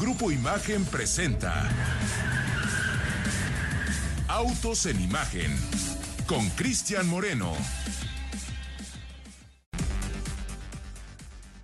Grupo Imagen presenta Autos en Imagen con Cristian Moreno.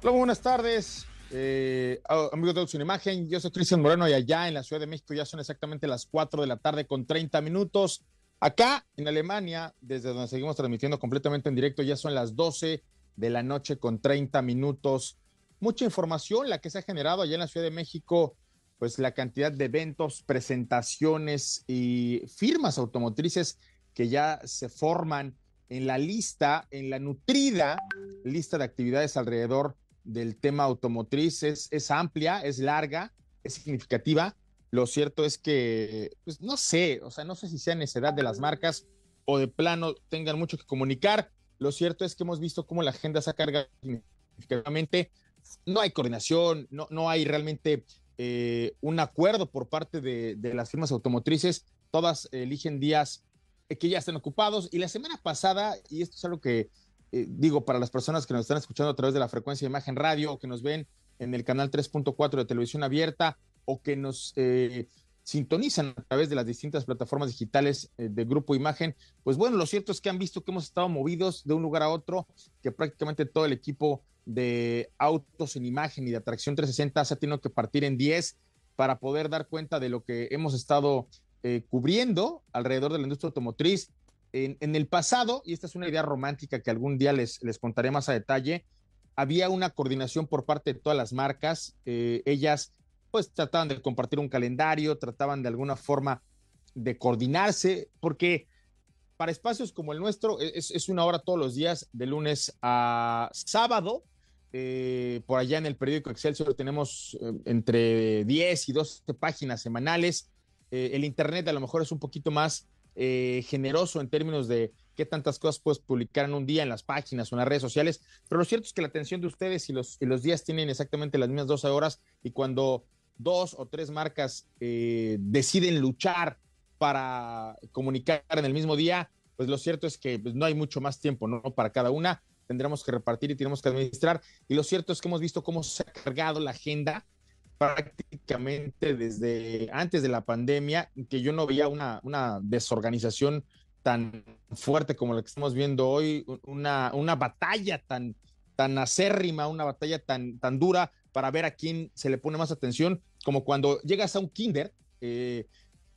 Hola, buenas tardes. Eh, amigos de Autos en Imagen, yo soy Cristian Moreno y allá en la Ciudad de México ya son exactamente las 4 de la tarde con 30 minutos. Acá en Alemania, desde donde seguimos transmitiendo completamente en directo, ya son las 12 de la noche con 30 minutos. Mucha información la que se ha generado allá en la Ciudad de México pues la cantidad de eventos, presentaciones y firmas automotrices que ya se forman en la lista, en la nutrida lista de actividades alrededor del tema automotriz. Es, amplia, es larga, es significativa. Lo cierto es que, pues no sé, o sea, no sé si sea necesidad de las marcas o de plano tengan mucho que comunicar. Lo cierto es que hemos visto cómo la agenda se ha cargado significativamente. No hay coordinación, no, no hay realmente eh, un acuerdo por parte de, las firmas automotrices. Todas eligen días que ya estén ocupados. Y la semana pasada, y esto es algo que eh, digo para las personas que nos están escuchando a través de la frecuencia de imagen radio o que nos ven en el canal 3.4 de televisión abierta o que nos eh, sintonizan a través de las distintas plataformas digitales de Grupo Imagen, pues bueno, lo cierto es que han visto que hemos estado movidos de un lugar a otro, que prácticamente todo el equipo de autos en imagen y de atracción 360 se ha tenido que partir en 10 para poder dar cuenta de lo que hemos estado eh, cubriendo alrededor de la industria automotriz. En, el pasado, y esta es una idea romántica que algún día les, les contaré más a detalle, había una coordinación por parte de todas las marcas. Eh, ellas pues trataban de compartir un calendario, trataban de alguna forma de coordinarse, porque para espacios como el nuestro e, es, una hora todos los días, de lunes a sábado, eh, por allá en el periódico Excelsior tenemos eh, entre 10 y 12 páginas semanales. Eh, el Internet a lo mejor es un poquito más generoso en términos de qué tantas cosas puedes publicar en un día en las páginas o en las redes sociales, pero lo cierto es que la atención de ustedes y los, y los días tienen exactamente las mismas 12 horas y cuando dos o tres marcas deciden luchar para comunicar en el mismo día, pues lo cierto es que pues, no hay mucho más tiempo ¿no? para cada una tendremos que repartir y tenemos que administrar. Y lo cierto es que hemos visto cómo se ha cargado la agenda prácticamente desde antes de la pandemia, que yo no veía una, desorganización tan fuerte como la que estamos viendo hoy, una, batalla tan, tan acérrima, una batalla tan, tan dura para ver a quién se le pone más atención, como cuando llegas a un kinder eh,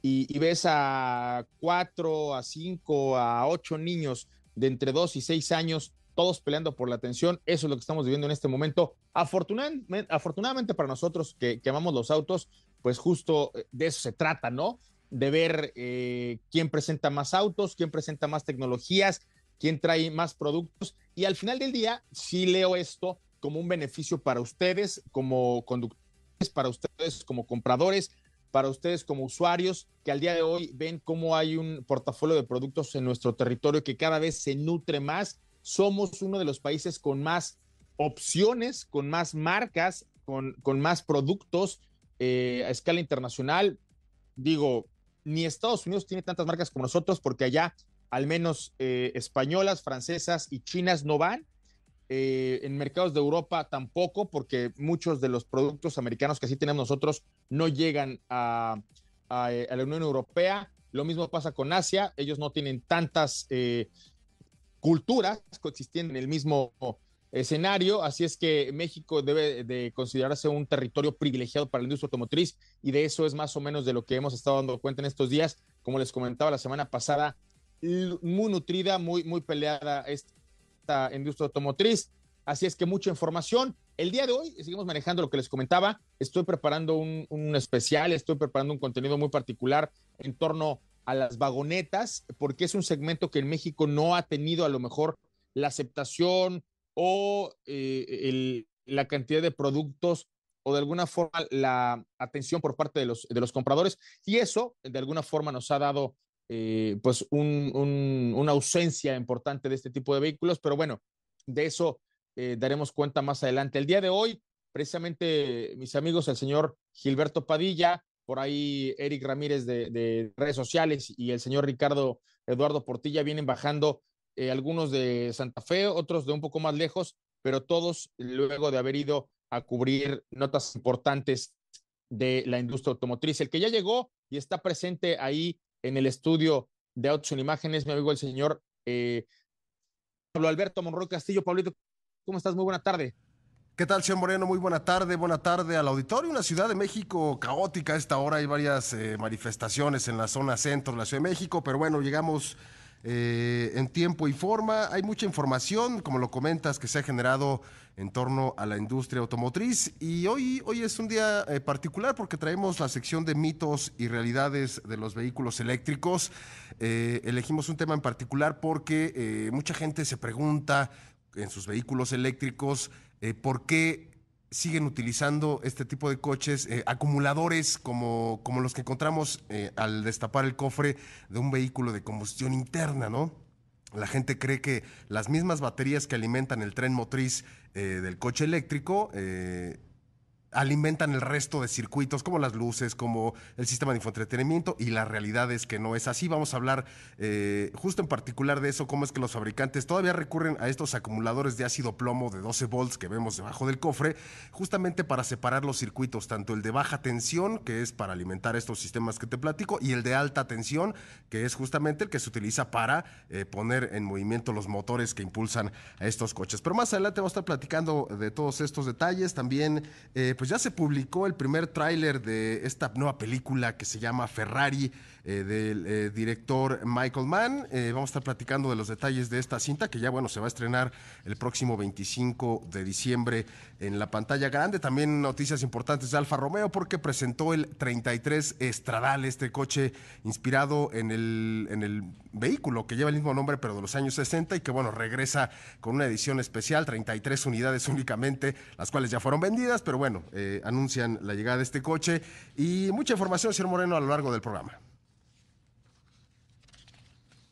y, ves a cuatro, a cinco, a ocho niños de entre dos y seis años todos peleando por la atención. Eso es lo que estamos viviendo en este momento. Afortunadamente, afortunadamente para nosotros que, amamos los autos, pues justo eh, de eso se trata, ¿no? De ver eh, quién presenta más autos, quién presenta más tecnologías, quién trae más productos. Y al final del día, sí leo esto como un beneficio para ustedes como conductores, para ustedes como compradores, para ustedes como usuarios, que al día de hoy ven cómo hay un portafolio de productos en nuestro territorio que cada vez se nutre más somos uno de los países con más opciones, con más marcas, con, con más productos eh, a escala internacional. Digo, ni Estados Unidos tiene tantas marcas como nosotros porque allá al menos eh, españolas, francesas y chinas no van. Eh, en mercados de Europa tampoco, porque muchos de los productos americanos que sí tenemos nosotros no llegan a, a, la Unión Europea. Lo mismo pasa con Asia, ellos no tienen tantas culturas coexistiendo en el mismo escenario, así es que México debe de considerarse un territorio privilegiado para la industria automotriz y de eso es más o menos de lo que hemos estado dando cuenta en estos días, como les comentaba la semana pasada, muy nutrida, muy, muy peleada esta industria automotriz, así es que mucha información. El día de hoy seguimos manejando lo que les comentaba, estoy preparando un, un especial, estoy preparando un contenido muy particular en torno a las vagonetas, porque es un segmento que en México no ha tenido a lo mejor la aceptación o eh, la cantidad de productos o de alguna forma la atención por parte de los, de los compradores. Y eso de alguna forma nos ha dado eh, pues una ausencia importante de este tipo de vehículos, pero bueno, de eso eh, daremos cuenta más adelante. El día de hoy, precisamente mis amigos, el señor Gilberto Padilla, por ahí Eric Ramírez de, redes sociales y el señor Ricardo Eduardo Portilla vienen bajando eh, algunos de Santa Fe, otros de un poco más lejos, pero todos luego de haber ido a cubrir notas importantes de la industria automotriz. El que ya llegó y está presente ahí en el estudio de Autos en Imágenes, mi amigo el señor eh, Pablo Alberto Monroy Castillo. Pablito, ¿cómo estás? Muy buena tarde. ¿Qué tal, señor Moreno? Muy buena tarde, buena tarde al auditorio. Una Ciudad de México caótica esta hora. Hay varias eh, manifestaciones en la zona centro de la Ciudad de México, pero bueno, llegamos eh, en tiempo y forma. Hay mucha información, como lo comentas, que se ha generado en torno a la industria automotriz. Y hoy, hoy es un día eh, particular porque traemos la sección de mitos y realidades de los vehículos eléctricos. elegimos un tema en particular porque mucha gente se pregunta en sus vehículos eléctricos eh, por qué siguen utilizando este tipo de coches, eh, acumuladores como, como, los que encontramos eh, al destapar el cofre de un vehículo de combustión interna, ¿no? La gente cree que las mismas baterías que alimentan el tren motriz del coche eléctrico alimentan el resto de circuitos, como las luces, como el sistema de infoentretenimiento, y la realidad es que no es así. Vamos a hablar eh, justo en particular de eso, cómo es que los fabricantes todavía recurren a estos acumuladores de ácido plomo de 12 volts que vemos debajo del cofre, justamente para separar los circuitos, tanto el de baja tensión, que es para alimentar estos sistemas que te platico, y el de alta tensión, que es justamente el que se utiliza para eh, poner en movimiento los motores que impulsan a estos coches. Pero más adelante vamos a estar platicando de todos estos detalles, también... Eh, pues ya se publicó el primer tráiler de esta nueva película que se llama Ferrari eh, del eh, director Michael Mann. Eh, vamos a estar platicando de los detalles de esta cinta que ya bueno se va a estrenar el próximo 25 de diciembre en la pantalla grande. También noticias importantes de Alfa Romeo porque presentó el 33 Estradal, este coche inspirado en el, en el vehículo que lleva el mismo nombre pero de los años 60 y que bueno regresa con una edición especial, 33 unidades únicamente, las cuales ya fueron vendidas, pero bueno, anuncian la llegada de este coche y mucha información, señor Moreno, a lo largo del programa.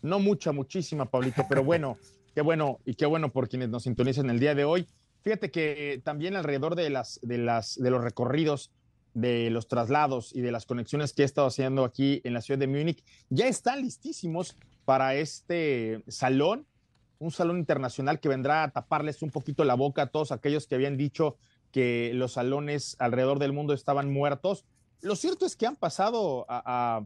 No mucha, muchísima, Pablito, pero bueno, qué bueno y qué bueno por quienes nos sintonizan el día de hoy. Fíjate que también alrededor de, las, de, las, de los recorridos, de los traslados y de las conexiones que he estado haciendo aquí en la ciudad de Múnich, ya están listísimos para este salón, un salón internacional que vendrá a taparles un poquito la boca a todos aquellos que habían dicho que los salones alrededor del mundo estaban muertos. Lo cierto es que han pasado a,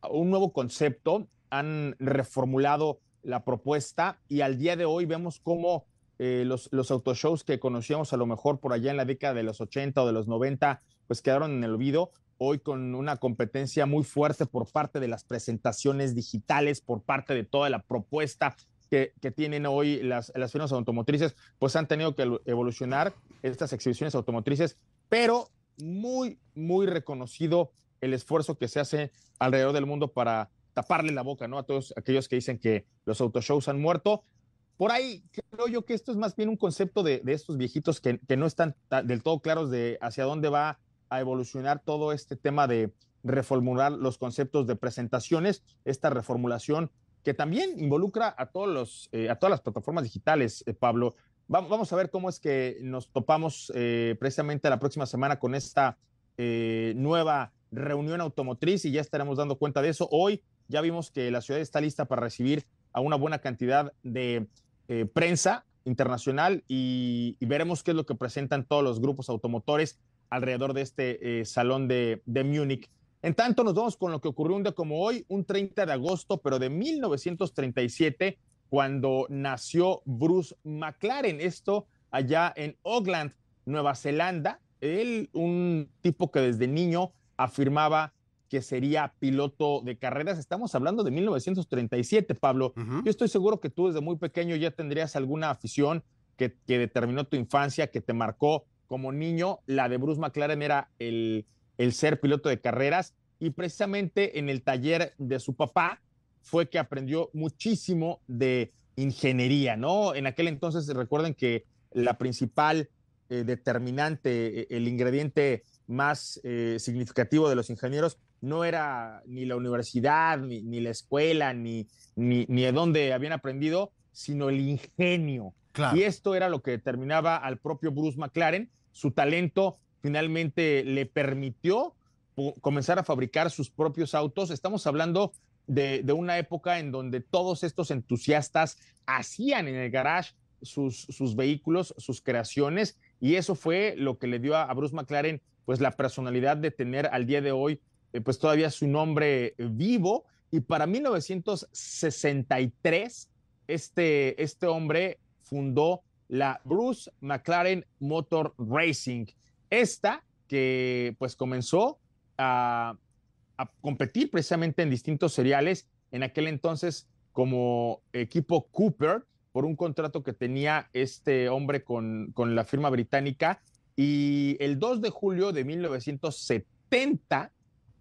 a un nuevo concepto han reformulado la propuesta y al día de hoy vemos cómo eh, los, los autoshows que conocíamos a lo mejor por allá en la década de los 80 o de los 90, pues quedaron en el olvido. Hoy con una competencia muy fuerte por parte de las presentaciones digitales, por parte de toda la propuesta que, que tienen hoy las, las firmas automotrices, pues han tenido que evolucionar estas exhibiciones automotrices, pero muy, muy reconocido el esfuerzo que se hace alrededor del mundo para taparle la boca, ¿no? A todos aquellos que dicen que los autoshows han muerto. Por ahí creo yo que esto es más bien un concepto de, estos viejitos que, no están del todo claros de hacia dónde va a evolucionar todo este tema de reformular los conceptos de presentaciones, esta reformulación que también involucra a, todos los, eh, a todas las plataformas digitales, eh, Pablo. vamos a ver cómo es que nos topamos eh, precisamente la próxima semana con esta nueva reunión automotriz y ya estaremos dando cuenta de eso. Hoy ya vimos que la ciudad está lista para recibir a una buena cantidad de eh, prensa internacional y, veremos qué es lo que presentan todos los grupos automotores alrededor de este eh, salón de, de Múnich. En tanto, nos vamos con lo que ocurrió un día como hoy, un 30 de agosto, pero de 1937, cuando nació Bruce McLaren. Esto allá en Auckland, Nueva Zelanda. Él, un tipo que desde niño afirmaba que sería piloto de carreras. Estamos hablando de 1937, Pablo. Yo estoy seguro que tú desde muy pequeño ya tendrías alguna afición que, determinó tu infancia, que te marcó como niño. La de Bruce McLaren era el, el ser piloto de carreras y precisamente en el taller de su papá fue que aprendió muchísimo de ingeniería, ¿no? En aquel entonces recuerden que la principal eh, determinante, e, el ingrediente más eh, significativo de los ingenieros no era ni la universidad, ni, la escuela, ni, ni, ni, de dónde habían aprendido, sino el ingenio. Y esto era lo que determinaba al propio Bruce McLaren. Su talento finalmente le permitió comenzar a fabricar sus propios autos. Estamos hablando de, una época en donde todos estos entusiastas hacían en el garage sus, sus vehículos, sus creaciones, y eso fue lo que le dio a Bruce McLaren pues la personalidad de tener al día de hoy pues todavía su nombre vivo y para 1963 este, este hombre fundó la Bruce McLaren Motor Racing. Esta que pues comenzó a, a competir precisamente en distintos seriales en aquel entonces como equipo Cooper por un contrato que tenía este hombre con, con la firma británica. Y el 2 de julio de 1970,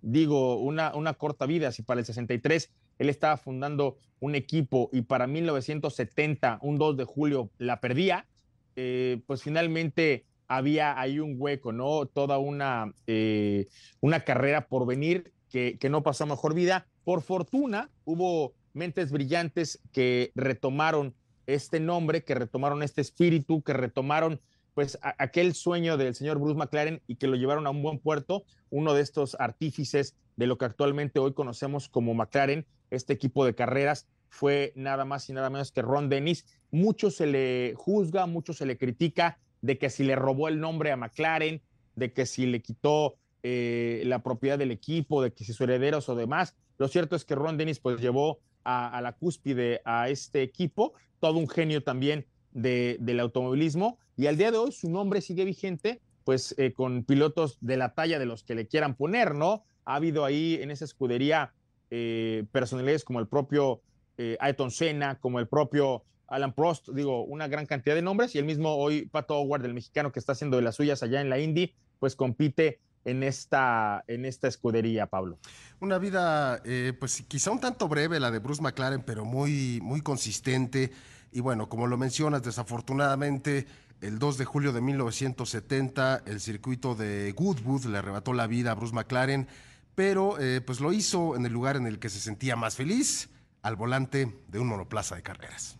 digo, una, una corta vida, si para el 63 él estaba fundando un equipo y para 1970, un 2 de julio, la perdía, eh, pues finalmente había ahí un hueco, ¿no? Toda una, eh, una carrera por venir que, que no pasó a mejor vida. Por fortuna, hubo mentes brillantes que retomaron este nombre, que retomaron este espíritu, que retomaron pues aquel sueño del señor Bruce McLaren y que lo llevaron a un buen puerto, uno de estos artífices de lo que actualmente hoy conocemos como McLaren, este equipo de carreras, fue nada más y nada menos que Ron Dennis. Mucho se le juzga, mucho se le critica de que si le robó el nombre a McLaren, de que si le quitó eh, la propiedad del equipo, de que si su herederos o demás. Lo cierto es que Ron Dennis pues llevó a, la cúspide a este equipo, todo un genio también de, del automovilismo y al día de hoy su nombre sigue vigente, pues eh, con pilotos de la talla de los que le quieran poner, ¿no? Ha habido ahí en esa escudería eh, personalidades como el propio eh, Ayrton Senna, como el propio Alan Prost, digo, una gran cantidad de nombres y el mismo hoy Pato Howard, el mexicano que está haciendo de las suyas allá en la Indy, pues compite en esta, en esta escudería, Pablo. Una vida, eh, pues quizá un tanto breve la de Bruce McLaren, pero muy, muy consistente. Y bueno, como lo mencionas, desafortunadamente, el 2 de julio de 1970, el circuito de Goodwood le arrebató la vida a Bruce McLaren, pero eh, pues lo hizo en el lugar en el que se sentía más feliz, al volante de un monoplaza de carreras.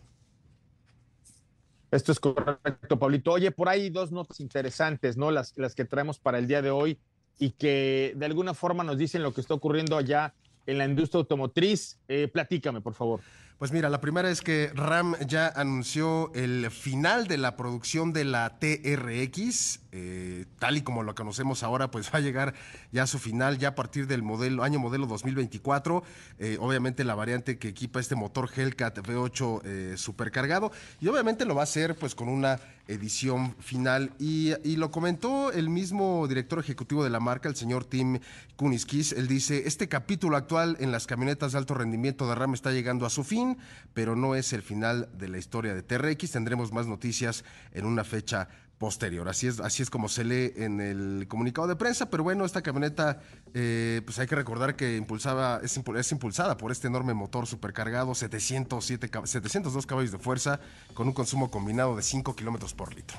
Esto es correcto, Pablito. Oye, por ahí dos notas interesantes, ¿no? Las, las que traemos para el día de hoy y que de alguna forma nos dicen lo que está ocurriendo allá en la industria automotriz. Eh, platícame, por favor. Pues mira, la primera es que RAM ya anunció el final de la producción de la TRX, eh, tal y como lo conocemos ahora, pues va a llegar ya a su final ya a partir del año modelo 2024. Eh, obviamente la variante que equipa este motor Hellcat V8 eh, supercargado y obviamente lo va a hacer pues con una edición final y, y, lo comentó el mismo director ejecutivo de la marca, el señor Tim Kuniskis. Él dice, este capítulo actual en las camionetas de alto rendimiento de RAM está llegando a su fin, pero no es el final de la historia de TRX. Tendremos más noticias en una fecha posterior. Así es, así es como se lee en el comunicado de prensa, pero bueno, esta camioneta, eh, pues hay que recordar que impulsaba, es, es, impulsada por este enorme motor supercargado, 707, 702 caballos de fuerza, con un consumo combinado de 5 kilómetros por litro.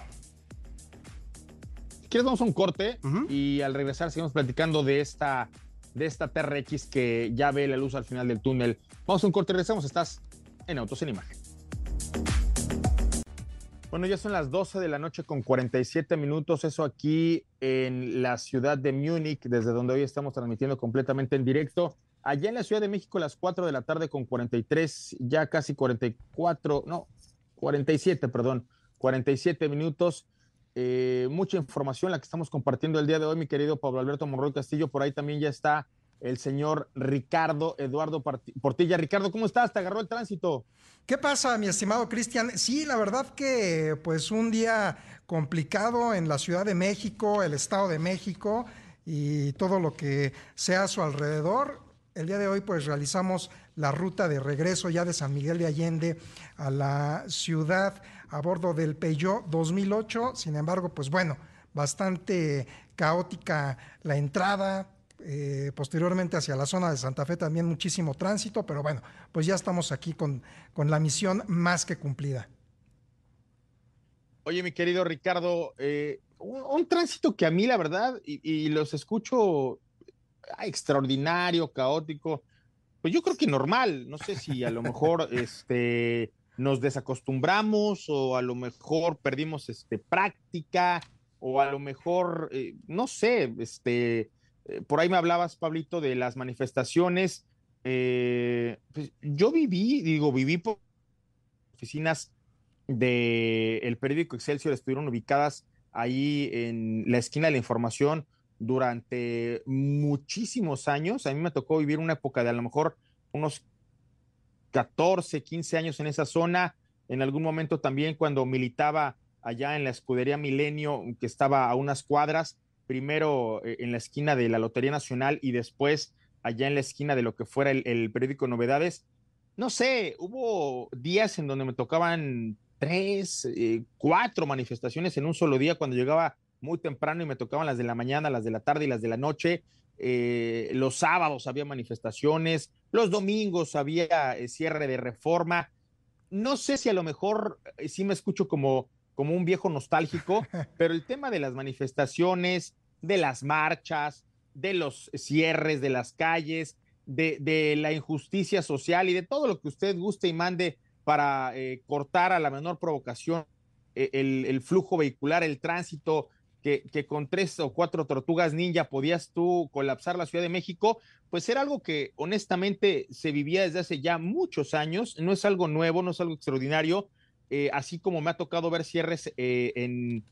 ¿Quieres vamos a un corte? Uh -huh. Y al regresar seguimos platicando de esta, de esta TRX que ya ve la luz al final del túnel. Vamos a un corte y regresamos. Estás en Autos en Imagen. Bueno, ya son las 12 de la noche con 47 minutos, eso aquí en la ciudad de Múnich, desde donde hoy estamos transmitiendo completamente en directo. Allá en la Ciudad de México, las 4 de la tarde con 43, ya casi 44, no, 47, perdón, 47 minutos. Eh, mucha información la que estamos compartiendo el día de hoy, mi querido Pablo Alberto Monroy Castillo. Por ahí también ya está el señor Ricardo Eduardo Portilla. Ricardo, ¿cómo estás? ¿Te agarró el tránsito? ¿Qué pasa, mi estimado Cristian? Sí, la verdad que pues un día complicado en la Ciudad de México, el Estado de México y todo lo que sea a su alrededor. El día de hoy pues realizamos la ruta de regreso ya de San Miguel de Allende a la ciudad a bordo del Peugeot 2008. Sin embargo, pues bueno, bastante caótica la entrada, eh, posteriormente hacia la zona de Santa Fe también muchísimo tránsito, pero bueno, pues ya estamos aquí con, con la misión más que cumplida. Oye, mi querido Ricardo, eh, un, un, tránsito que a mí la verdad, y, y los escucho ah, extraordinario, caótico, pues yo creo que normal, no sé si a lo mejor este, nos desacostumbramos o a lo mejor perdimos este, práctica o a lo mejor, eh, no sé, este, por ahí me hablabas, Pablito, de las manifestaciones. Eh, pues yo viví, digo, viví por oficinas del el periódico Excelsior, estuvieron ubicadas ahí en la esquina de la información durante muchísimos años. A mí me tocó vivir una época de a lo mejor unos 14, 15 años en esa zona. En algún momento también cuando militaba allá en la escudería Milenio, que estaba a unas cuadras, primero eh, en la esquina de la Lotería Nacional y después allá en la esquina de lo que fuera el, periódico Novedades. No sé, hubo días en donde me tocaban tres, eh, cuatro manifestaciones en un solo día cuando llegaba muy temprano y me tocaban las de la mañana, las de la tarde y las de la noche. Eh, los sábados había manifestaciones, los domingos había eh, cierre de reforma. No sé si a lo mejor eh, sí me escucho como, como un viejo nostálgico, pero el tema de las manifestaciones, de las marchas, de los cierres de las calles, de, la injusticia social y de todo lo que usted guste y mande para cortar a la menor provocación el, el, flujo vehicular, el tránsito, que, con tres o cuatro tortugas ninja podías tú colapsar la Ciudad de México, pues era algo que honestamente se vivía desde hace ya muchos años, no es algo nuevo, no es algo extraordinario, eh, así como me ha tocado ver cierres eh, en,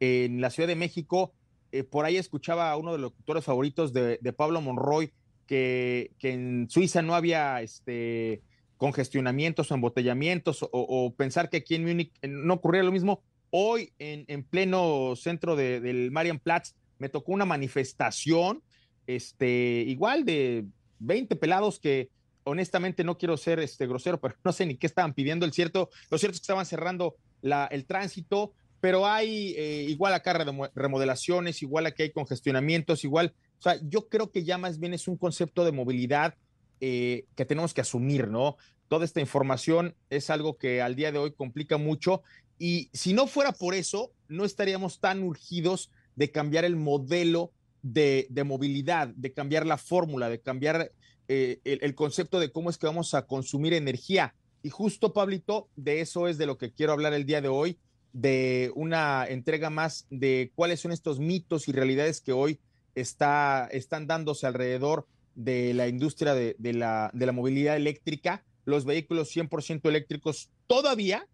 en, la Ciudad de México, eh, por ahí escuchaba a uno de los locutores favoritos de, Pablo Monroy, que, en Suiza no había este, congestionamientos o embotellamientos, o, pensar que aquí en Múnich no ocurría lo mismo Hoy, en, pleno centro del Marienplatz, me tocó una manifestación, este, igual de 20 pelados que honestamente no quiero ser este grosero, pero no sé ni qué estaban pidiendo. El cierto, lo cierto es que estaban cerrando el tránsito, pero hay eh, igual acá remodelaciones, igual aquí hay congestionamientos, igual, o sea, yo creo que ya más bien es un concepto de movilidad eh, que tenemos que asumir, ¿no? Toda esta información es algo que al día de hoy complica mucho y si no fuera por eso, no estaríamos tan urgidos de cambiar el modelo de, movilidad, de cambiar la fórmula, de cambiar eh, el, concepto de cómo es que vamos a consumir energía. Y justo, Pablito, de eso es de lo que quiero hablar el día de hoy, de una entrega más de cuáles son estos mitos y realidades que hoy está, están dándose alrededor de la industria de, la, de la movilidad eléctrica. Los vehículos 100% eléctricos todavía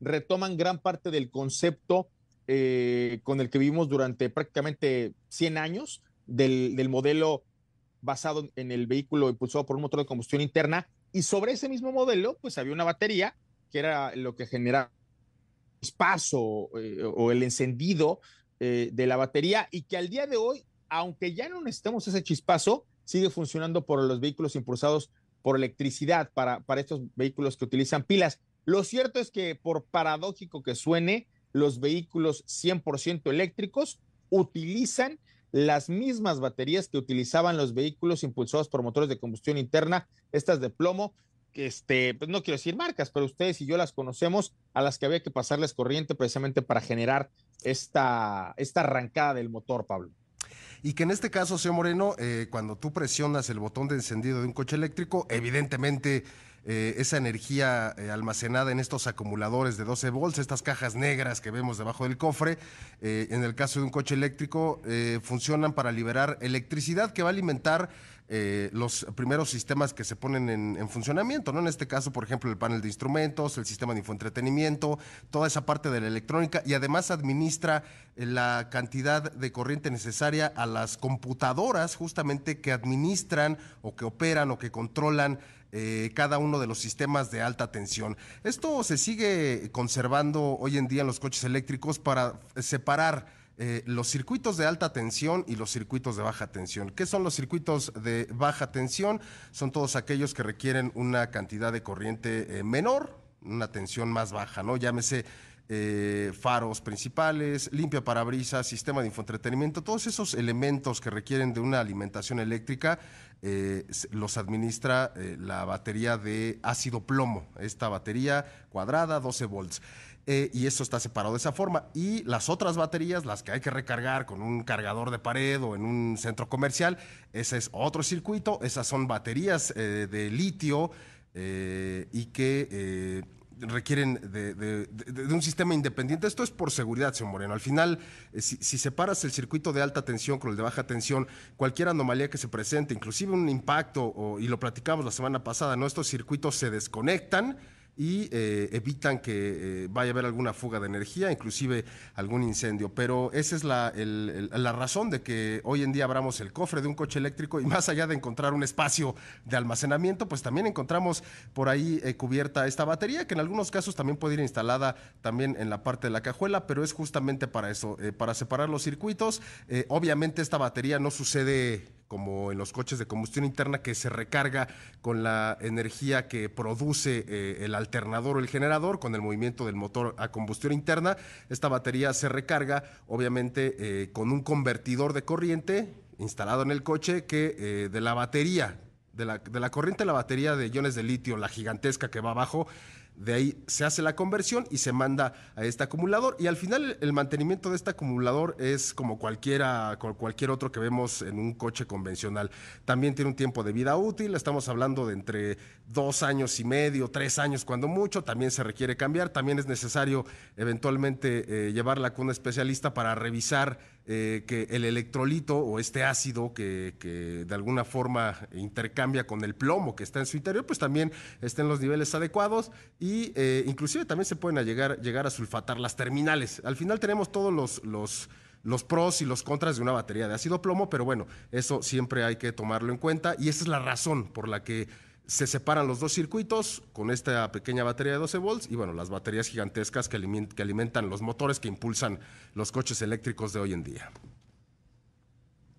retoman gran parte del concepto eh, con el que vivimos durante prácticamente 100 años del, modelo basado en el vehículo impulsado por un motor de combustión interna y sobre ese mismo modelo pues había una batería que era lo que genera espacio eh, o el encendido eh, de la batería y que al día de hoy, aunque ya no necesitamos ese chispazo, sigue funcionando por los vehículos impulsados por electricidad para, para estos vehículos que utilizan pilas. Lo cierto es que, por paradójico que suene, los vehículos 100% eléctricos utilizan las mismas baterías que utilizaban los vehículos impulsados por motores de combustión interna, estas de plomo, este, pues no quiero decir marcas, pero ustedes y yo las conocemos, a las que había que pasarles corriente precisamente para generar esta, esta arrancada del motor, Pablo. Y que en este caso, señor Moreno, eh, cuando tú presionas el botón de encendido de un coche eléctrico, evidentemente eh, esa energía eh, almacenada en estos acumuladores de 12 volts, estas cajas negras que vemos debajo del cofre, eh, en el caso de un coche eléctrico, funcionan para liberar electricidad que va a alimentar los primeros sistemas que se ponen en, funcionamiento, ¿no? En este caso, por ejemplo, el panel de instrumentos, el sistema de infoentretenimiento, toda esa parte de la electrónica y además administra la cantidad de corriente necesaria a las computadoras justamente que administran o que operan o que controlan eh, cada uno de los sistemas de alta tensión. Esto se sigue conservando hoy en día en los coches eléctricos para separar eh, los circuitos de alta tensión y los circuitos de baja tensión. ¿Qué son los circuitos de baja tensión? Son todos aquellos que requieren una cantidad de corriente eh, menor, una tensión más baja, ¿no? Llámese faros principales, limpia parabrisas, sistema de infoentretenimiento, todos esos elementos que requieren de una alimentación eléctrica eh, los administra eh, la batería de ácido plomo, esta batería cuadrada, 12 volts. Eh, y eso está separado de esa forma. Y las otras baterías, las que hay que recargar con un cargador de pared o en un centro comercial, ese es otro circuito, esas son baterías de litio y que requieren de, un sistema independiente. Esto es por seguridad, señor Moreno. Al final, eh, si, separas el circuito de alta tensión con el de baja tensión, cualquier anomalía que se presente, inclusive un impacto, y lo platicamos la semana pasada, ¿no? estos circuitos se desconectan y eh, evitan que eh, vaya a haber alguna fuga de energía, inclusive algún incendio. Pero esa es la, la, razón de que hoy en día abramos el cofre de un coche eléctrico y más allá de encontrar un espacio de almacenamiento, pues también encontramos por ahí eh, cubierta esta batería, que en algunos casos también puede ir instalada también en la parte de la cajuela, pero es justamente para eso, para separar los circuitos. obviamente esta batería no sucede como en los coches de combustión interna, que se recarga con la energía que produce eh, el alternador o el generador, con el movimiento del motor a combustión interna. Esta batería se recarga, obviamente, eh, con un convertidor de corriente instalado en el coche que eh, de la batería, de la, de la corriente de la batería de iones de litio, la gigantesca que va abajo, de ahí se hace la conversión y se manda a este acumulador. Y al final el mantenimiento de este acumulador es como cualquiera, cualquier otro que vemos en un coche convencional. También tiene un tiempo de vida útil, estamos hablando de entre dos años y medio, tres años cuando mucho. También se requiere cambiar, también es necesario eventualmente eh, llevarla con un especialista para revisar eh, que el electrolito o este ácido que, de alguna forma intercambia con el plomo que está en su interior, pues también estén en los niveles adecuados y eh, inclusive también se pueden llegar, llegar a sulfatar las terminales. Al final tenemos todos los, los, los pros y los contras de una batería de ácido plomo, pero bueno, eso siempre hay que tomarlo en cuenta y esa es la razón por la que se separan los dos circuitos con esta pequeña batería de 12 volts y bueno, las baterías gigantescas que, alimentan los motores que impulsan los coches eléctricos de hoy en día.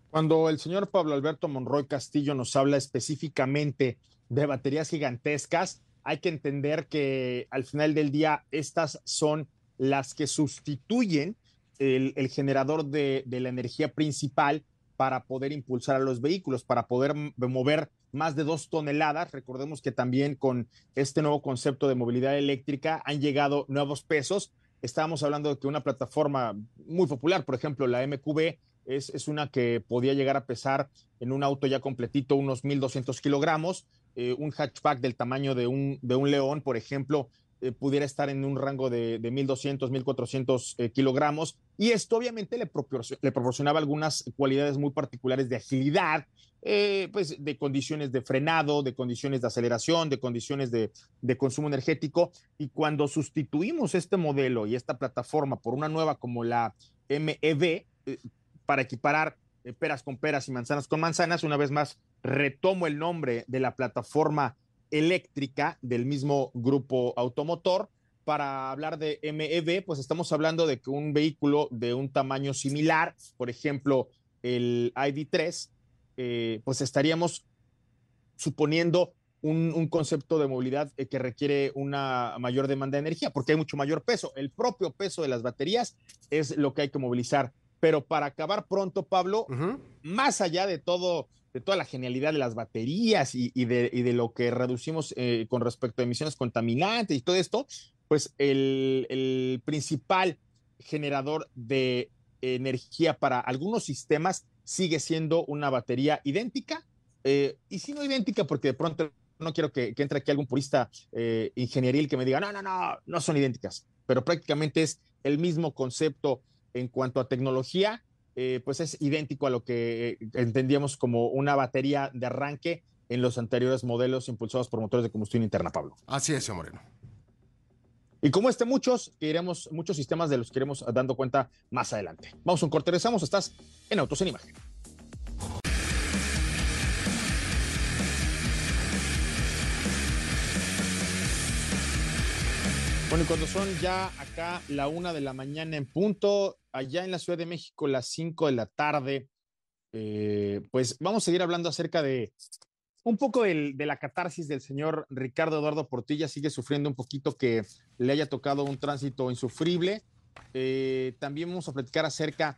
Cuando el señor Pablo Alberto Monroy Castillo nos habla específicamente de baterías gigantescas, hay que entender que al final del día estas son las que sustituyen el, generador de, de la energía principal para poder impulsar a los vehículos, para poder mover más de dos toneladas. Recordemos que también con este nuevo concepto de movilidad eléctrica han llegado nuevos pesos. Estábamos hablando de que una plataforma muy popular, por ejemplo, la MQB, es, es una que podía llegar a pesar en un auto ya completito unos 1.200 kilogramos. Eh, un hatchback del tamaño de un, de un león, por ejemplo, eh, pudiera estar en un rango de, de 1.200, 1.400 eh, kilogramos. Y esto obviamente le, proporcionaba algunas cualidades muy particulares de agilidad, eh, pues de condiciones de frenado, de condiciones de aceleración, de condiciones de, de, consumo energético. Y cuando sustituimos este modelo y esta plataforma por una nueva como la MEV, para equiparar peras con peras y manzanas con manzanas, una vez más retomo el nombre de la plataforma eléctrica del mismo grupo automotor. Para hablar de MEV, pues estamos hablando de que un vehículo de un tamaño similar, por ejemplo, el ID3, eh, pues estaríamos suponiendo un, concepto de movilidad eh, que requiere una mayor demanda de energía, porque hay mucho mayor peso. El propio peso de las baterías es lo que hay que movilizar. Pero para acabar pronto, Pablo, más allá de todo de toda la genialidad de las baterías y, de, lo que reducimos eh, con respecto a emisiones contaminantes y todo esto, pues el, principal generador de energía para algunos sistemas sigue siendo una batería idéntica, eh, y si no idéntica, porque de pronto no quiero que, entre aquí algún purista eh, ingenieril que me diga, no, no, no, no son idénticas, pero prácticamente es el mismo concepto en cuanto a tecnología eh, pues es idéntico a lo que eh, entendíamos como una batería de arranque en los anteriores modelos impulsados por motores de combustión interna, Pablo. Así es, señor Moreno. Y como este, muchos, iremos, muchos sistemas de los que iremos dando cuenta más adelante. Vamos a un corte, regresamos, estás en Autos en Imagen. Bueno, y cuando son ya acá la una de la mañana en punto, allá en la Ciudad de México las cinco de la tarde, eh, pues vamos a seguir hablando acerca de un poco de la catarsis del señor Ricardo Eduardo Portilla. Sigue sufriendo un poquito que le haya tocado un tránsito insufrible. Eh, también vamos a platicar acerca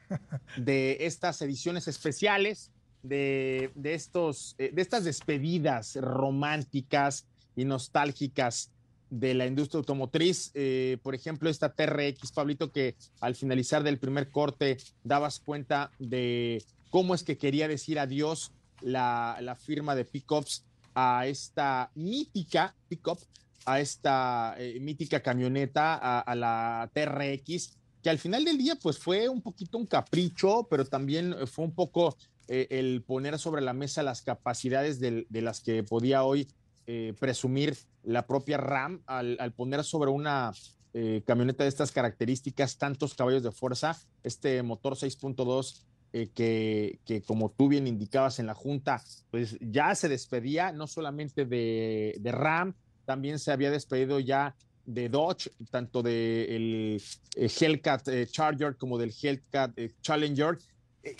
de estas ediciones especiales, de, estos, eh, de estas despedidas románticas y nostálgicas de la industria automotriz. Eh, por ejemplo, esta TRX, Pablito, que al finalizar del primer corte dabas cuenta de cómo es que quería decir adiós la, la firma de pickups a esta mítica pickup, a esta eh, mítica camioneta, a, la TRX, que al final del día pues fue un poquito un capricho, pero también fue un poco eh, el poner sobre la mesa las capacidades de, de las que podía hoy eh, presumir la propia Ram al, poner sobre una eh, camioneta de estas características tantos caballos de fuerza, este motor 6.2 eh, que, que, como tú bien indicabas en la junta, pues ya se despedía no solamente de, de RAM, también se había despedido ya de Dodge, tanto del de Hellcat Charger como del Hellcat Challenger,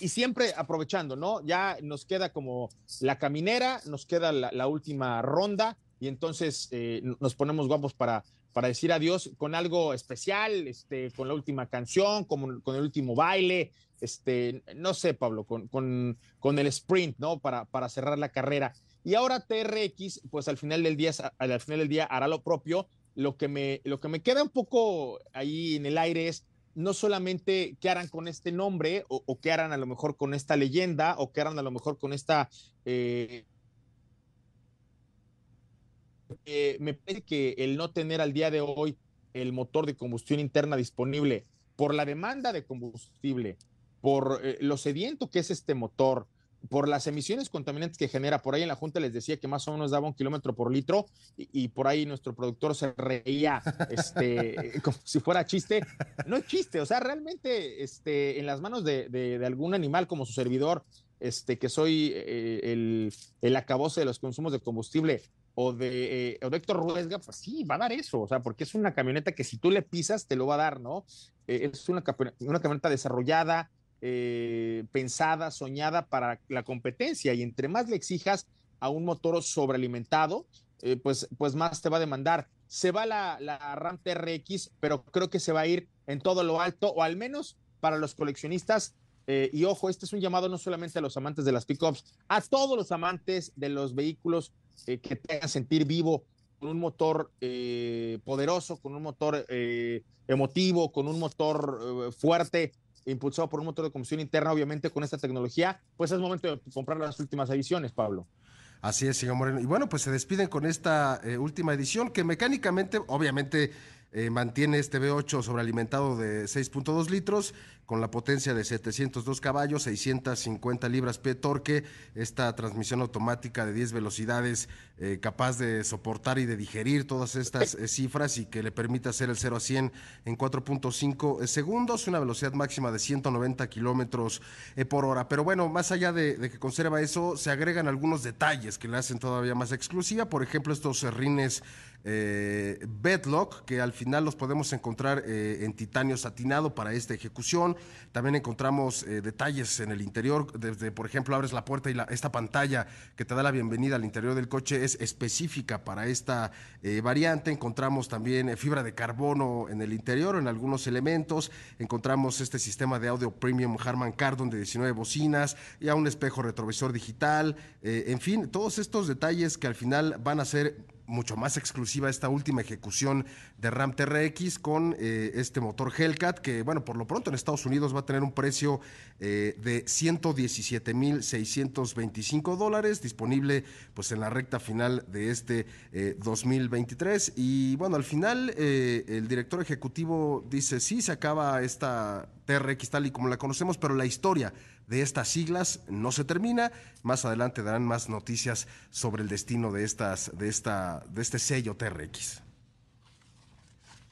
y siempre aprovechando, ¿no? Ya nos queda como la caminera, nos queda la, última ronda y entonces eh, nos ponemos guapos para, para decir adiós con algo especial, este, con la última canción, con, con el último baile, este, no sé, Pablo, con, con, con el sprint, ¿no? Para, para cerrar la carrera. Y ahora TRX, pues al final del día, al final del día hará lo propio. Lo que me, lo que me queda un poco ahí en el aire es no solamente qué harán con este nombre o, qué harán a lo mejor con esta leyenda o qué harán a lo mejor con esta... Eh, eh, me parece que el no tener al día de hoy el motor de combustión interna disponible por la demanda de combustible, por eh, lo sediento que es este motor, por las emisiones contaminantes que genera. Por ahí en la Junta les decía que más o menos daba un kilómetro por litro y, por ahí nuestro productor se reía este, como si fuera chiste. No es chiste, o sea, realmente este, en las manos de, algún animal como su servidor, este, que soy eh, el, el acabose de los consumos de combustible o de, eh, Héctor Ruesga, pues sí, va a dar eso, o sea, porque es una camioneta que si tú le pisas te lo va a dar, ¿no? Eh, es una, una camioneta desarrollada, eh, pensada, soñada para la competencia y entre más le exijas a un motor sobrealimentado, eh, pues, pues más te va a demandar. Se va la, la RAM TRX, pero creo que se va a ir en todo lo alto, o al menos para los coleccionistas. Eh, y ojo, este es un llamado no solamente a los amantes de las pickups, a todos los amantes de los vehículos que te hagan sentir vivo con un motor poderoso, con un motor emotivo, con un motor fuerte, impulsado por un motor de combustión interna, obviamente con esta tecnología, pues es momento de comprar las últimas ediciones, Pablo. Así es, señor Moreno. Y bueno, pues se despiden con esta eh, última edición que mecánicamente, obviamente, eh, mantiene este V8 sobrealimentado de 6.2 litros con la potencia de 702 caballos, 650 libras P torque, esta transmisión automática de 10 velocidades eh, capaz de soportar y de digerir todas estas eh, cifras y que le permite hacer el 0 a 100 en 4.5 segundos, una velocidad máxima de 190 kilómetros por hora. Pero bueno, más allá de, de, que conserva eso, se agregan algunos detalles que le hacen todavía más exclusiva, por ejemplo, estos rines eh, Bedlock, que al final los podemos encontrar eh, en titanio satinado para esta ejecución. También encontramos eh, detalles en el interior, desde, por ejemplo, abres la puerta y esta pantalla que te da la bienvenida al interior del coche es específica para esta eh, variante. Encontramos también fibra de carbono en el interior, en algunos elementos. Encontramos este sistema de audio premium Harman Kardon de 19 bocinas, y a un espejo retrovisor digital. en fin, todos estos detalles que al final van a ser mucho más exclusiva esta última ejecución de Ram TRX con eh, este motor Hellcat que, bueno, por lo pronto en Estados Unidos va a tener un precio eh, de 117.625 dólares, disponible pues en la recta final de este 2023. Eh, y bueno, al final el director ejecutivo dice, sí, se acaba esta TRX tal y como la conocemos, pero la historia de estas siglas no se termina. Más adelante darán más noticias sobre el destino de estas, de esta, de este sello TRX.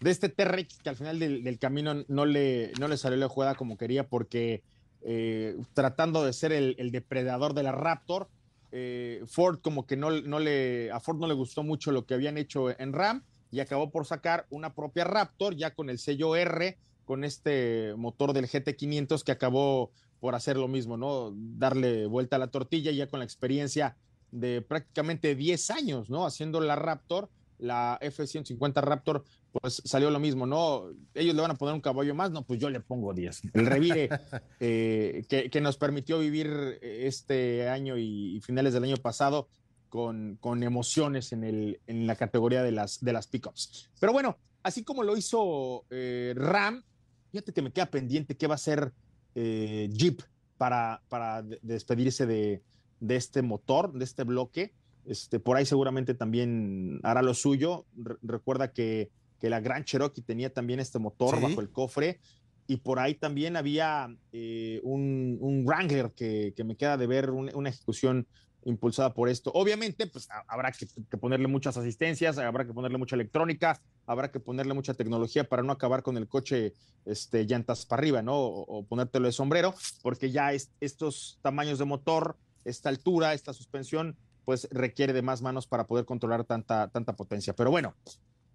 De este TRX que al final del, camino no le, no le salió la jugada como quería porque eh, tratando de ser el, depredador de la Raptor, eh, Ford como que no, le, a Ford no le gustó mucho lo que habían hecho en RAM y acabó por sacar una propia Raptor ya con el sello R, con este motor del GT500 que acabó por hacer lo mismo, ¿no? Darle vuelta a la tortilla ya con la experiencia de prácticamente 10 años, ¿no? Haciendo la Raptor, la F-150 Raptor, pues salió lo mismo, ¿no? Ellos le van a poner un caballo más, no, pues yo le pongo 10. El revire eh, que, nos permitió vivir este año y, finales del año pasado con, con emociones en, el, en la categoría de las, de las pickups. Pero bueno, así como lo hizo eh, Ram, fíjate que me queda pendiente qué va a ser eh, Jeep para, para despedirse de, este motor, de este bloque. Este, por ahí seguramente también hará lo suyo. recuerda que, la Gran Cherokee tenía también este motor bajo el cofre. Y por ahí también había eh, un, Wrangler que, me queda de ver una ejecución impulsada por esto. Obviamente, pues habrá que, ponerle muchas asistencias, habrá que ponerle mucha electrónica, habrá que ponerle mucha tecnología para no acabar con el coche este, llantas para arriba, ¿no? O, ponértelo de sombrero, porque ya estos tamaños de motor, esta altura, esta suspensión, pues requiere de más manos para poder controlar tanta, tanta potencia. Pero bueno,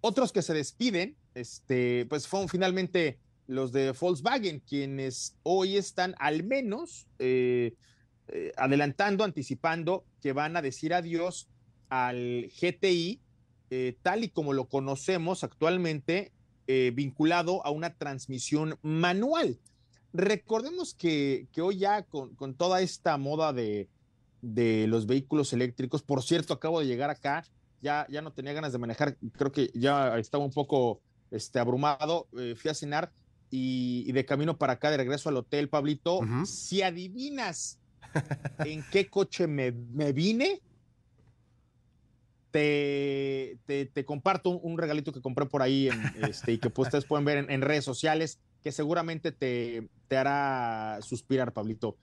otros que se despiden, este, pues fueron finalmente los de Volkswagen, quienes hoy están al menos eh, eh, adelantando, anticipando que van a decir adiós al GTI eh, tal y como lo conocemos actualmente, vinculado a una transmisión manual. Recordemos que, que hoy ya con, con, toda esta moda de, de los vehículos eléctricos, por cierto, acabo de llegar acá, ya, ya no tenía ganas de manejar, creo que ya estaba un poco este, abrumado, fui a cenar y, de camino para acá, de regreso al hotel, Pablito, si adivinas en qué coche me, vine, te, te, comparto un, regalito que compré por ahí este, y que pues, ustedes pueden ver en, redes sociales, que seguramente te, te hará suspirar, Pablito.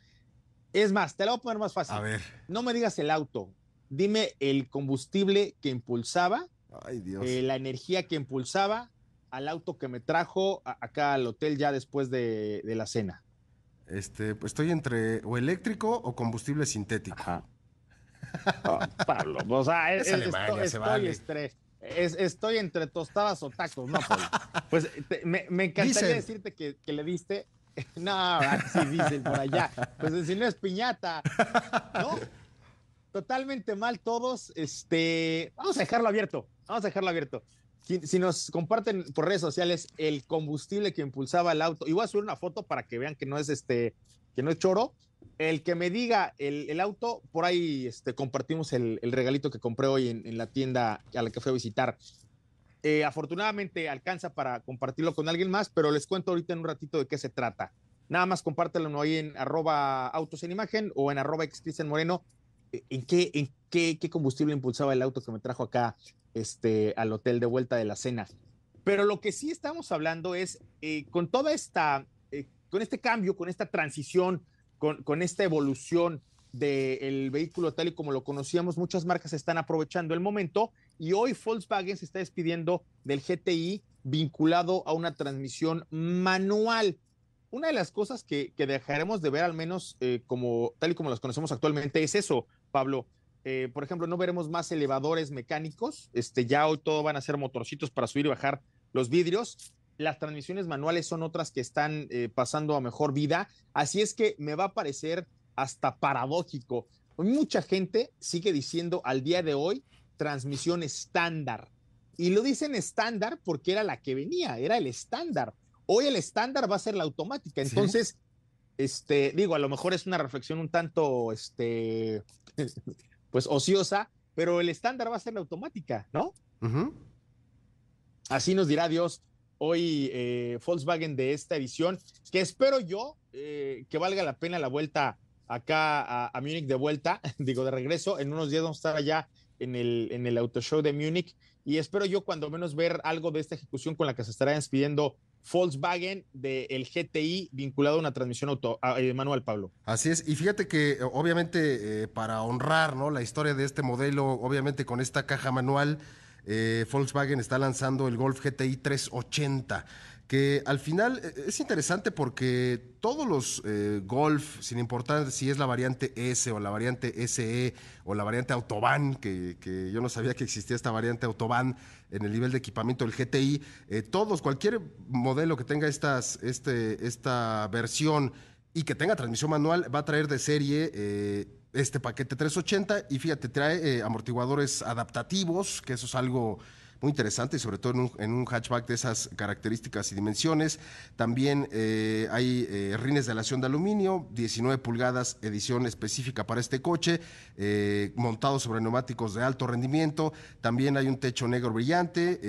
Es más, te lo voy a poner más fácil. A ver. No me digas el auto, dime el combustible que impulsaba, Ay, Dios. Eh, la energía que impulsaba al auto que me trajo acá al hotel ya después de, la cena? Este, pues estoy entre o eléctrico o combustible sintético. Ajá. Oh, Pablo, o sea, es, estoy, estoy, entre tostadas o tacos, ¿no, Pablo? Pues me, encantaría decirte que, le diste. No, sí dicen por allá. Pues si no es piñata, ¿no? Totalmente mal todos. Este, vamos a dejarlo abierto. Vamos a dejarlo abierto si nos comparten por redes sociales el combustible que impulsaba el auto, y voy a subir una foto para que vean que no es este, que no es choro. El que me diga el, auto, por ahí este, compartimos el, regalito que compré hoy en, la tienda a la que fui a visitar. Eh, afortunadamente alcanza para compartirlo con alguien más, pero les cuento ahorita en un ratito de qué se trata. Nada más compártelo ahí en arroba autos en imagen o en arroba Moreno. ¿En qué, en qué, qué combustible impulsaba el auto que me trajo acá este, al hotel de vuelta de la cena. Pero lo que sí estamos hablando es, eh, con toda esta, eh, con este cambio, con esta transición, con, con esta evolución del vehículo tal y como lo conocíamos, muchas marcas están aprovechando el momento y hoy Volkswagen se está despidiendo del GTI vinculado a una transmisión manual. Una de las cosas que, que dejaremos de ver, al menos eh, como tal y como las conocemos actualmente, es eso, Pablo, eh, por ejemplo, no veremos más elevadores mecánicos, este, ya hoy todo van a ser motorcitos para subir y bajar los vidrios. Las transmisiones manuales son otras que están eh, pasando a mejor vida, así es que me va a parecer hasta paradójico. Mucha gente sigue diciendo al día de hoy transmisión estándar. Y lo dicen estándar porque era la que venía, era el estándar. Hoy el estándar va a ser la automática. Entonces, este, digo, a lo mejor es una reflexión un tanto, este, pues ociosa, pero el estándar va a ser la automática, ¿no? Así nos dirá Dios hoy eh, Volkswagen de esta edición, que espero yo eh, que valga la pena la vuelta acá a, a Múnich de vuelta, digo de regreso, en unos días vamos a estar allá en el, en el Auto Show de Múnich y espero yo cuando menos ver algo de esta ejecución con la que se estará despidiendo Volkswagen del GTI vinculado a una transmisión auto, eh, manual, Pablo. Así es, y fíjate que eh, obviamente eh, para honrar ¿no? la historia de este modelo, obviamente con esta caja manual, Volkswagen está lanzando el Golf GTI 380 que al final eh, es interesante porque todos los eh, Golf, sin importar si es la variante S o la variante SE o la variante Autobahn, que, yo no sabía que existía esta variante Autobahn en el nivel de equipamiento del GTI, eh, todos, cualquier modelo que tenga estas, este, esta versión y que tenga transmisión manual va a traer de serie este paquete 380 y fíjate, trae amortiguadores adaptativos, que eso es algo muy interesante sobre todo en un, hatchback de esas características y dimensiones. También eh, hay eh, rines de aleación de aluminio, 19 pulgadas, edición específica para este coche, eh, montado sobre neumáticos de alto rendimiento. También hay un techo negro brillante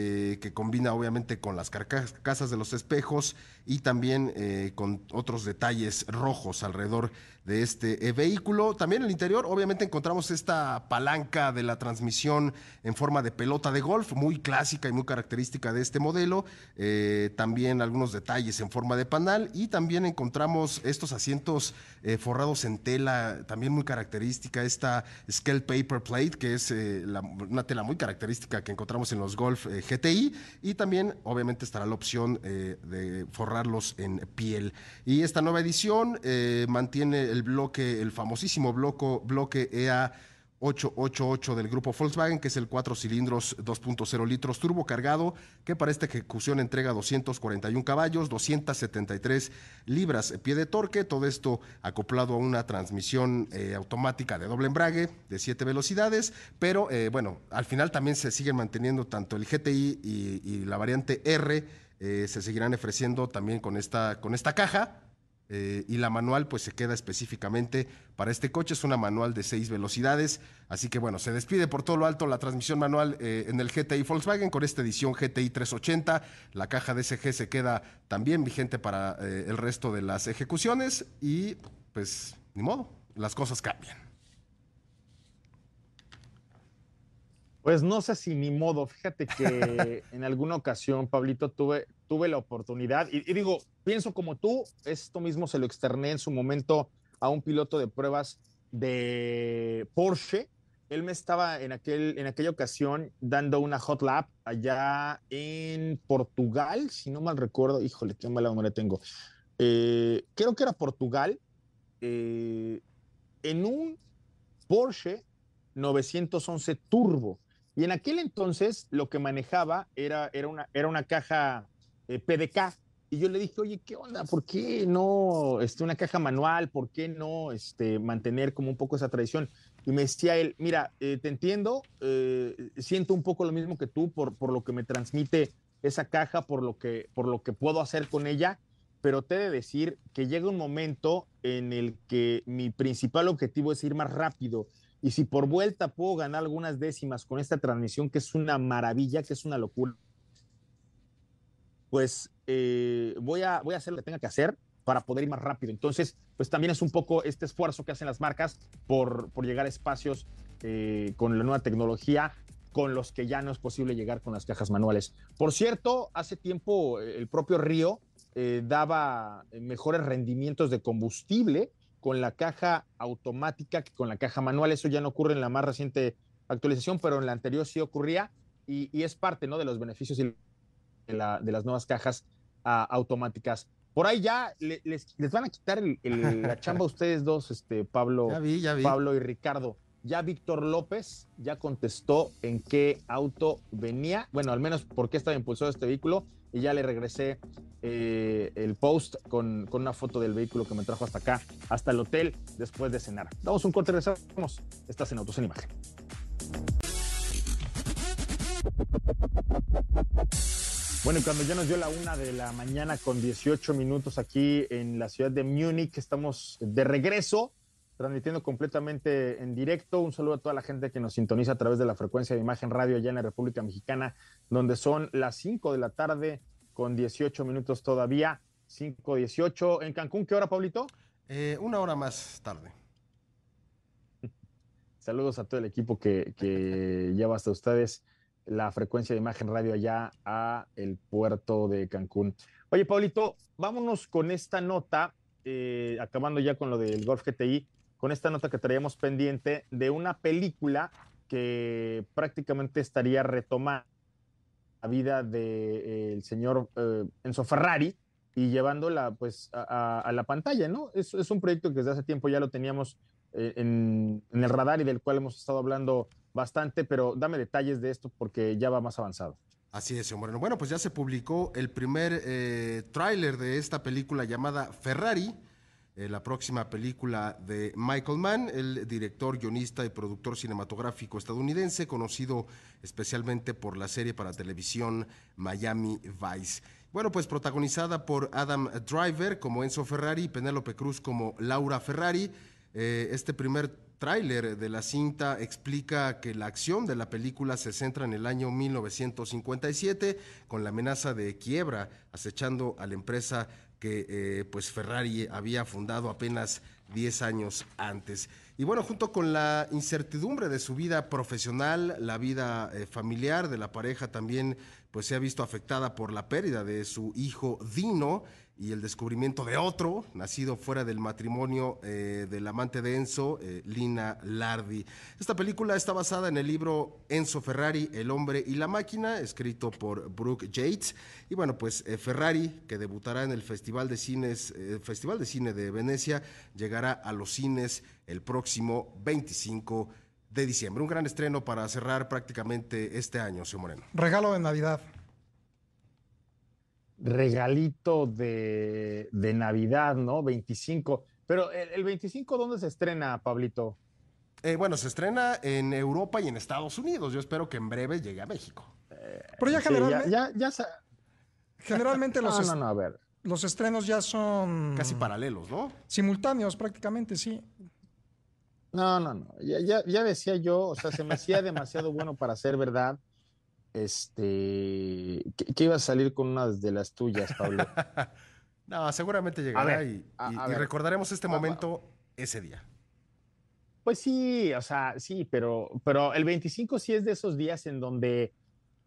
que combina obviamente con las carcasas de los espejos y también con otros detalles rojos alrededor de este eh, vehículo. También en el interior, obviamente, encontramos esta palanca de la transmisión en forma de pelota de golf, muy clásica y muy característica de este modelo. Eh, también algunos detalles en forma de panal y también encontramos estos asientos eh, forrados en tela, también muy característica, esta Scale Paper Plate, que es una tela muy característica que encontramos en los Golf GTI. Y también, obviamente, estará la opción de forrarlos en piel. Y esta nueva edición mantiene el bloque, el famosísimo bloque, EA 888 del grupo Volkswagen, que es el 4 cilindros 2.0 litros turbo cargado, que para esta ejecución entrega 241 caballos, 273 libras pie de torque, todo esto acoplado a una transmisión eh, automática de doble embrague de 7 velocidades, pero eh, bueno, al final también se siguen manteniendo tanto el GTI y, la variante R, eh, se seguirán ofreciendo también con esta, con esta caja eh, y la manual pues se queda específicamente para este coche, es una manual de seis velocidades, así que bueno, se despide por todo lo alto la transmisión manual eh, en el GTI Volkswagen con esta edición GTI 380, la caja DSG se queda también vigente para eh, el resto de las ejecuciones y pues ni modo, las cosas cambian. Pues no sé si ni modo, fíjate que en alguna ocasión, Pablito, tuve, tuve la oportunidad, y, digo, pienso como tú, esto mismo se lo externé en su momento a un piloto de pruebas de Porsche. Él me estaba en, aquel, en aquella ocasión dando una hot lap allá en Portugal, si no mal recuerdo, híjole, qué mala memoria tengo. Eh, creo que era Portugal, eh, en un Porsche 911 Turbo. Y en aquel entonces lo que manejaba era, era, una, era una caja eh, PDK. Y yo le dije, oye, ¿qué onda? ¿Por qué no este, una caja manual? ¿Por qué no este, mantener como un poco esa tradición? Y me decía él, mira, eh, te entiendo, eh, siento un poco lo mismo que tú por, por lo que me transmite esa caja, por lo, que, por lo que puedo hacer con ella, pero te he de decir que llega un momento en el que mi principal objetivo es ir más rápido. Y si por vuelta puedo ganar algunas décimas con esta transmisión, que es una maravilla, que es una locura, pues eh, voy, a, voy a hacer lo que tenga que hacer para poder ir más rápido. Entonces, pues también es un poco este esfuerzo que hacen las marcas por, por llegar a espacios eh, con la nueva tecnología con los que ya no es posible llegar con las cajas manuales. Por cierto, hace tiempo eh, el propio Río daba mejores rendimientos de combustible con la caja automática que con la caja manual. Eso ya no ocurre en la más reciente actualización, pero en la anterior sí ocurría y, es parte ¿no? de los beneficios y de, las nuevas cajas ah, automáticas. Por ahí ya les, van a quitar la chamba a ustedes dos, este, Pablo, Pablo y Ricardo. Ya Víctor López ya contestó en qué auto venía, bueno, al menos por qué estaba impulsado este vehículo, y ya le regresé eh, el post con, con, una foto del vehículo que me trajo hasta acá, hasta el hotel, después de cenar. Damos un corte y regresamos. Estás en Autos en Imagen. Bueno, cuando ya nos dio la una de la mañana con 18 minutos aquí en la ciudad de Múnich, estamos de regreso, transmitiendo completamente en directo. Un saludo a toda la gente que nos sintoniza a través de la frecuencia de imagen radio allá en la República Mexicana, donde son las 5 de la tarde con 18 minutos todavía. 5.18. ¿En Cancún qué hora, Pablito? Eh, una hora más tarde. Saludos a todo el equipo que, que lleva hasta ustedes la frecuencia de imagen radio allá a el puerto de Cancún. Oye, Paulito, vámonos con esta nota, eh, acabando ya con lo del Golf GTI, con esta nota que traíamos pendiente de una película que prácticamente estaría retomando la vida del de, señor eh, Enzo Ferrari y llevándola pues a, la pantalla, ¿no? Es, un proyecto que desde hace tiempo ya lo teníamos eh, en, en, el radar y del cual hemos estado hablando bastante, pero dame detalles de esto porque ya va más avanzado. Así es, señor Moreno. Bueno, pues ya se publicó el primer eh, tráiler de esta película llamada Ferrari, eh, la próxima película de Michael Mann, el director, guionista y productor cinematográfico estadounidense, conocido especialmente por la serie para televisión Miami Vice. Bueno, pues protagonizada por Adam Driver como Enzo Ferrari y Penélope Cruz como Laura Ferrari. Eh, este primer tráiler de la cinta explica que la acción de la película se centra en el año 1957 con la amenaza de quiebra acechando a la empresa que eh, pues Ferrari había fundado apenas 10 años antes. Y bueno, junto con la incertidumbre de su vida profesional, la vida eh, familiar de la pareja también pues se ha visto afectada por la pérdida de su hijo Dino y el descubrimiento de otro, nacido fuera del matrimonio eh, del amante de Enzo, eh, Lina Lardi. Esta película está basada en el libro Enzo Ferrari, El hombre y la máquina, escrito por Brooke Yates. Y bueno, pues eh, Ferrari, que debutará en el Festival de, Cines, Festival de Cine de Venecia, llegará a los cines el próximo 25 de diciembre. Un gran estreno para cerrar prácticamente este año, señor Moreno. Regalo de Navidad regalito de, Navidad, ¿no? 25. Pero el, 25, ¿dónde se estrena, Pablito? Eh, bueno, se estrena en Europa y en Estados Unidos. Yo espero que en breve llegue a México. Pero ya generalmente. Ya, ya, generalmente los, no, no, a ver. los estrenos ya son. Casi paralelos, ¿no? Simultáneos, prácticamente, sí. No, no, no. Ya, ya decía yo, o sea, se me hacía demasiado bueno para ser verdad este, que, iba a salir con una de las tuyas, Pablo. no, seguramente llegará y, recordaremos este momento ese día. Pues sí, o sea, sí, pero, pero el 25 sí es de esos días en donde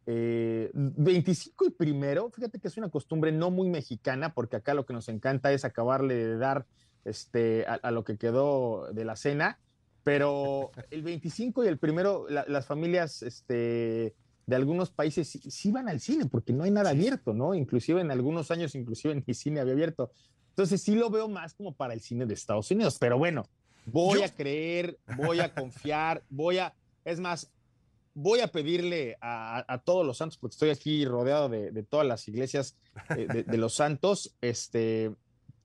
25 eh, y primero, fíjate que es una costumbre no muy mexicana, porque acá lo que nos encanta es acabarle de dar este, a, lo que quedó de la cena, pero el 25 y el primero, las familias este, de algunos países sí, van al cine porque no hay nada abierto, ¿no? Inclusive en algunos años, inclusive ni cine había abierto. Entonces sí lo veo más como para el cine de Estados Unidos, pero bueno, voy a creer, voy a confiar, voy a, es más, voy a pedirle a, todos los santos, porque estoy aquí rodeado de, todas las iglesias eh, de, los santos, este,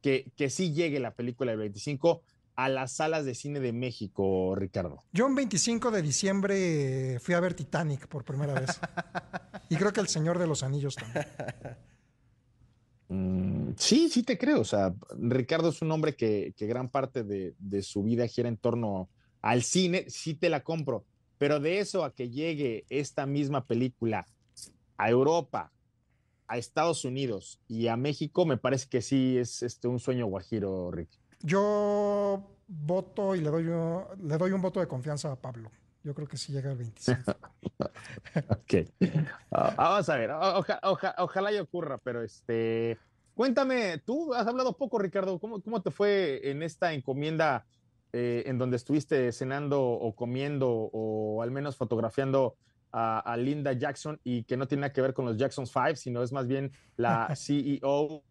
que, que sí llegue la película del 25 a las salas de cine de México, Ricardo? Yo un 25 de diciembre fui a ver Titanic por primera vez. y creo que El Señor de los Anillos también. Mm, sí, sí te creo. O sea, Ricardo es un hombre que, gran parte de, su vida gira en torno al cine. Sí te la compro. Pero de eso a que llegue esta misma película a Europa, a Estados Unidos y a México, me parece que sí es este, un sueño guajiro, Rick. Yo voto y le doy, un, le doy un voto de confianza a Pablo. Yo creo que sí llega el 25. ok. Ah, vamos a ver. ojalá y ocurra, pero este. Cuéntame, tú has hablado poco, Ricardo. ¿Cómo, cómo te fue en esta encomienda eh, en donde estuviste cenando o comiendo o al menos fotografiando a, a, Linda Jackson y que no tiene nada que ver con los Jackson Five, sino es más bien la CEO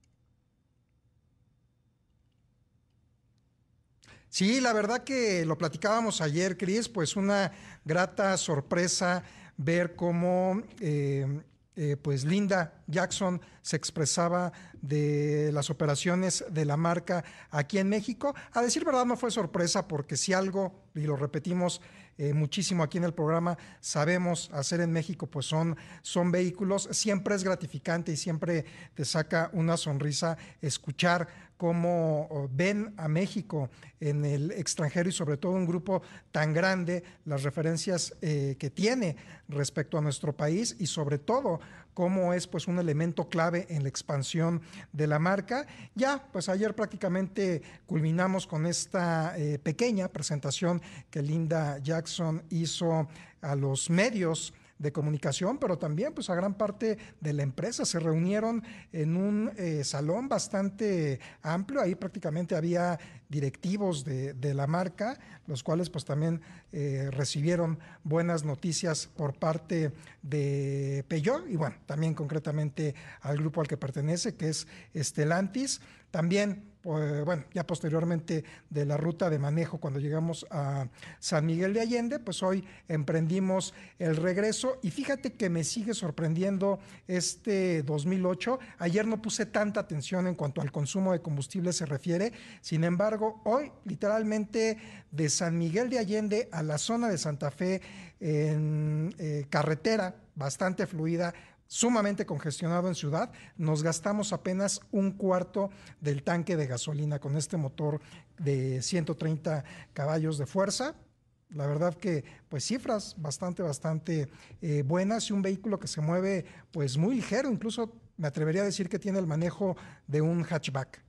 Sí, la verdad que lo platicábamos ayer, Cris, pues una grata sorpresa ver cómo eh, eh, pues Linda Jackson se expresaba de las operaciones de la marca aquí en México. A decir verdad no fue sorpresa porque si algo, y lo repetimos eh, muchísimo aquí en el programa, sabemos hacer en México, pues son, son vehículos, siempre es gratificante y siempre te saca una sonrisa escuchar cómo ven a México en el extranjero y sobre todo un grupo tan grande, las referencias eh, que tiene respecto a nuestro país y sobre todo cómo es pues un elemento clave en la expansión de la marca. Ya, pues ayer prácticamente culminamos con esta eh, pequeña presentación que Linda Jackson hizo a los medios de comunicación, pero también pues a gran parte de la empresa. Se reunieron en un eh, salón bastante amplio, ahí prácticamente había directivos de, la marca, los cuales pues también eh, recibieron buenas noticias por parte de Peugeot y bueno, también concretamente al grupo al que pertenece, que es Estelantis. También pues, bueno, ya posteriormente de la ruta de manejo cuando llegamos a San Miguel de Allende, pues hoy emprendimos el regreso y fíjate que me sigue sorprendiendo este 2008. Ayer no puse tanta atención en cuanto al consumo de combustible se refiere, sin embargo, hoy literalmente de San Miguel de Allende a la zona de Santa Fe en eh, carretera bastante fluida, sumamente congestionado en ciudad, nos gastamos apenas un cuarto del tanque de gasolina con este motor de 130 caballos de fuerza. La verdad que, pues cifras bastante, bastante eh, buenas y un vehículo que se mueve pues muy ligero, incluso me atrevería a decir que tiene el manejo de un hatchback.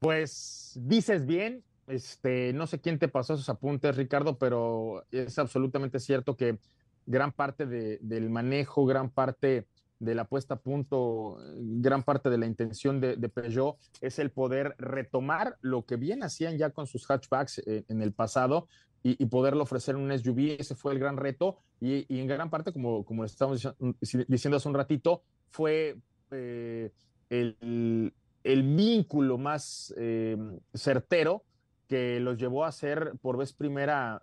Pues dices bien, este, no sé quién te pasó esos apuntes, Ricardo, pero es absolutamente cierto que gran parte del manejo, gran parte de la puesta a punto, gran parte de la intención de, Peugeot es el poder retomar lo que bien hacían ya con sus hatchbacks eh, en el pasado y, poderlo ofrecer en un SUV. Ese fue el gran reto y, en gran parte, como, como estábamos diciendo hace un ratito, fue eh, el, vínculo más eh, certero que los llevó a hacer por vez primera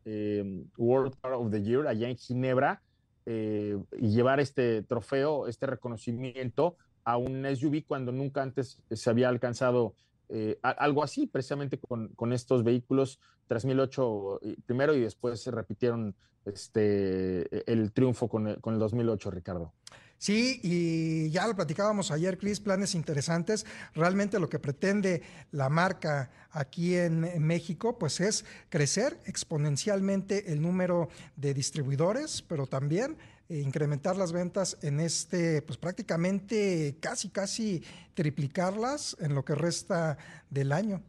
World Car of the Year allá en Ginebra eh, y llevar este trofeo, este reconocimiento a un SUV cuando nunca antes se había alcanzado eh, algo así, precisamente con, con, estos vehículos 3008 primero y después se repitieron este, el triunfo con el, con el 2008, Ricardo. Sí, y ya lo platicábamos ayer, Cris, planes interesantes. Realmente lo que pretende la marca aquí en, México, pues es crecer exponencialmente el número de distribuidores, pero también eh, incrementar las ventas en este, pues prácticamente casi, casi triplicarlas en lo que resta del año.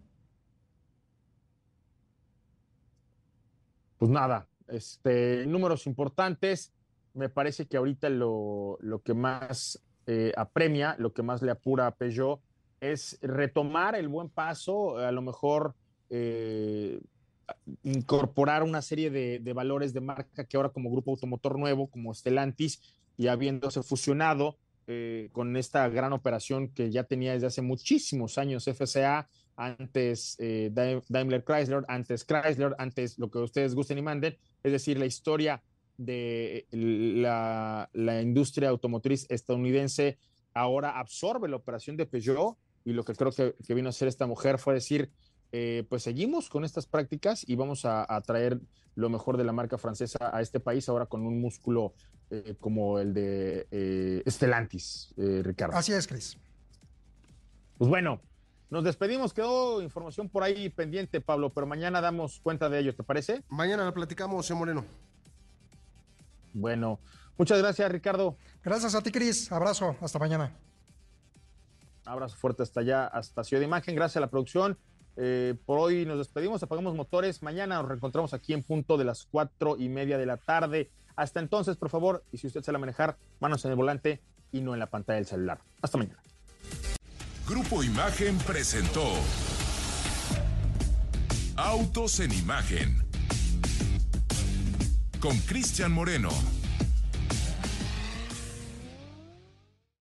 Pues nada, este, números importantes me parece que ahorita lo, que más eh, apremia, lo que más le apura a Peugeot es retomar el buen paso, a lo mejor eh, incorporar una serie de, valores de marca que ahora como grupo automotor nuevo, como Stellantis, y habiéndose fusionado eh, con esta gran operación que ya tenía desde hace muchísimos años FCA, antes Daimler Chrysler, antes Chrysler, antes lo que ustedes gusten y manden, es decir, la historia de la, industria automotriz estadounidense ahora absorbe la operación de Peugeot y lo que creo que, vino a hacer esta mujer fue decir, eh, pues seguimos con estas prácticas y vamos a, traer lo mejor de la marca francesa a este país ahora con un músculo eh, como el de eh, Stellantis, Ricardo. Así es, Chris. Pues bueno, nos despedimos, quedó información por ahí pendiente, Pablo, pero mañana damos cuenta de ello, ¿te parece? Mañana la platicamos, señor Moreno. Bueno, muchas gracias, Ricardo. Gracias a ti, Cris. Abrazo. Hasta mañana. Abrazo fuerte hasta allá, hasta Ciudad de Imagen. Gracias a la producción. Eh, por hoy nos despedimos, apagamos motores. Mañana nos reencontramos aquí en punto de las cuatro y media de la tarde. Hasta entonces, por favor, y si usted se la manejar, manos en el volante y no en la pantalla del celular. Hasta mañana. Grupo Imagen presentó Autos en Imagen con Cristian Moreno.